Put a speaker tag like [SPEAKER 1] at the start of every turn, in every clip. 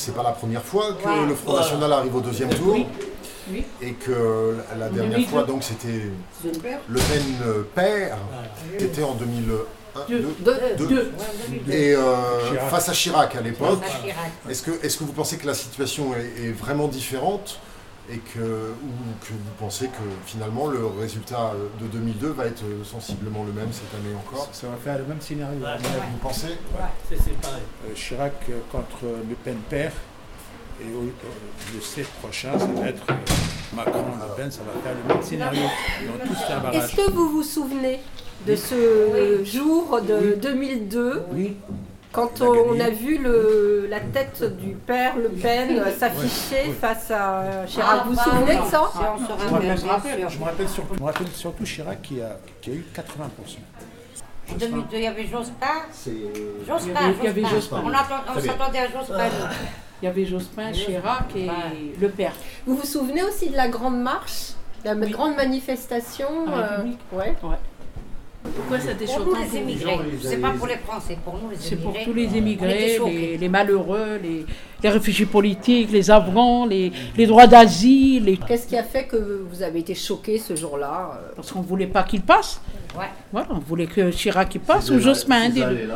[SPEAKER 1] c'est pas la première fois que
[SPEAKER 2] Ouais.
[SPEAKER 1] le Front National arrive au deuxième tour.
[SPEAKER 3] Oui. Oui.
[SPEAKER 1] Et que la- la dernière
[SPEAKER 3] 2002.
[SPEAKER 1] fois, donc, c'était
[SPEAKER 3] le.
[SPEAKER 1] Le Pen euh, père, c'était en 2001.
[SPEAKER 3] Deux.
[SPEAKER 1] deux,
[SPEAKER 3] Deux.
[SPEAKER 1] deux.
[SPEAKER 3] Deux.
[SPEAKER 1] Et euh, face à Chirac à l'époque, est-ce que, est que vous pensez que la situation est, est vraiment différente et que, ou que vous pensez que finalement le résultat euh, de 2002 va être euh, sensiblement le même cette année encore
[SPEAKER 4] Ça va faire le même scénario.
[SPEAKER 1] Vous pensez?
[SPEAKER 5] C'est c'est pareil.
[SPEAKER 4] Euh, Chirac euh, contre Le Pen père. Et au- le 7 prochain, ça va être euh, Macron-Le Pen, ça va faire le même scénario.
[SPEAKER 6] Est-ce que vous vous souvenez de ce jour de 2002
[SPEAKER 4] Oui,
[SPEAKER 6] quand
[SPEAKER 4] On a
[SPEAKER 6] on
[SPEAKER 4] gagné.
[SPEAKER 6] a vu le, la tête du père Le Pen s'afficher
[SPEAKER 4] Oui.
[SPEAKER 6] face à Chirac
[SPEAKER 2] Ah,
[SPEAKER 6] Vous vous
[SPEAKER 2] bah,
[SPEAKER 6] souvenez de ça
[SPEAKER 4] je me
[SPEAKER 2] rappelle,
[SPEAKER 4] rappelle,
[SPEAKER 2] bien
[SPEAKER 4] je
[SPEAKER 2] sûr.
[SPEAKER 4] me rappelle surtout, je me rappelle surtout Chirac qui a, qui a eu 80%.
[SPEAKER 2] En 2002, il y avait Jospin. Jospin,
[SPEAKER 3] Il y avait-.
[SPEAKER 2] On, s'attendait à Jospin. nous.
[SPEAKER 3] Il y avait Jospin, Chirac et
[SPEAKER 2] Ouais.
[SPEAKER 3] le père.
[SPEAKER 6] Vous vous souvenez aussi de la grande marche La
[SPEAKER 3] Oui.
[SPEAKER 6] grande manifestation euh, ouais.
[SPEAKER 3] Pourquoi c'était
[SPEAKER 2] Pour nous,
[SPEAKER 3] choquant
[SPEAKER 2] les
[SPEAKER 3] pour vous
[SPEAKER 2] émigrés. C'est pas pour les Français, pour nous, les
[SPEAKER 3] C'est pour
[SPEAKER 2] émigrés.
[SPEAKER 3] tous les émigrés, les, les malheureux, les, les réfugiés politiques, les Afghans, les, les droits d'asile, les-
[SPEAKER 6] Qu'est-ce qui a fait que vous avez été choqué ce jour-là euh
[SPEAKER 3] parce qu'on ne voulait pas qu'il passe.
[SPEAKER 2] Ouais.
[SPEAKER 3] Voilà, on voulait que Chirac il passe ou Jospin. des deux.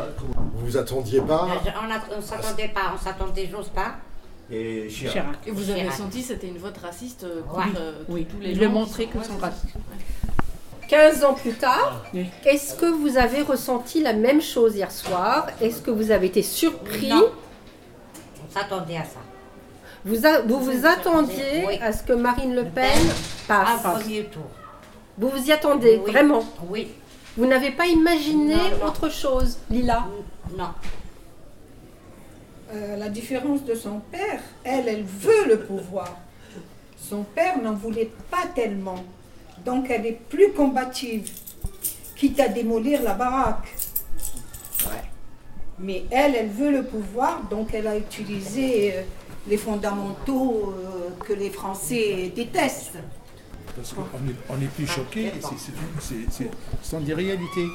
[SPEAKER 1] Vous vous attendiez pas
[SPEAKER 2] On a- on s'attendait pas, on s'attendait Jospin.
[SPEAKER 7] Et Chirac.
[SPEAKER 3] Chirac.
[SPEAKER 8] Et vous avez
[SPEAKER 2] Chirac.
[SPEAKER 8] senti que c'était une vote raciste euh, contre euh,
[SPEAKER 3] Oui,
[SPEAKER 8] tous les
[SPEAKER 3] il
[SPEAKER 8] gens
[SPEAKER 3] a
[SPEAKER 8] qui
[SPEAKER 3] montré
[SPEAKER 8] sont-
[SPEAKER 3] que
[SPEAKER 8] ouais,
[SPEAKER 3] son
[SPEAKER 8] c'est ça.
[SPEAKER 3] racisme.
[SPEAKER 6] 15 ans plus tard,
[SPEAKER 3] Oui.
[SPEAKER 6] est-ce que vous avez ressenti la même chose hier soir? Est-ce que vous avez été surpris?
[SPEAKER 2] Non. On s'attendait à ça.
[SPEAKER 6] Vous, a- vous vous attendiez
[SPEAKER 2] Oui.
[SPEAKER 6] à ce que Marine Le Pen passe?
[SPEAKER 2] premier tour.
[SPEAKER 6] Vous vous y attendez,
[SPEAKER 2] Oui.
[SPEAKER 6] vraiment?
[SPEAKER 2] Oui.
[SPEAKER 6] Vous n'avez pas imaginé
[SPEAKER 2] Non, non.
[SPEAKER 6] autre chose, Lila?
[SPEAKER 2] Non.
[SPEAKER 9] Euh, la différence de son père, elle, elle veut le pouvoir. Son père n'en voulait pas tellement. Donc elle est plus combative, quitte à démolir la baraque. Mais elle, elle veut le pouvoir, donc elle a utilisé euh, les fondamentaux euh, que les Français détestent.
[SPEAKER 4] Parce qu'on est, on est plus choqué, c'est- ce sont des réalités.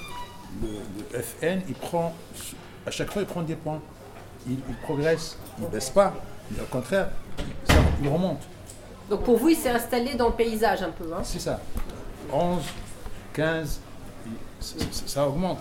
[SPEAKER 4] Le, le FN, il prend, à chaque fois, il prend des points. Il, il progresse, il ne baisse pas. Mais au contraire, ça, il remonte.
[SPEAKER 6] Donc pour vous, il s'est installé dans le paysage un peu. Hein
[SPEAKER 4] C'est ça. 11, 15, il- ça, ça- ça augmente.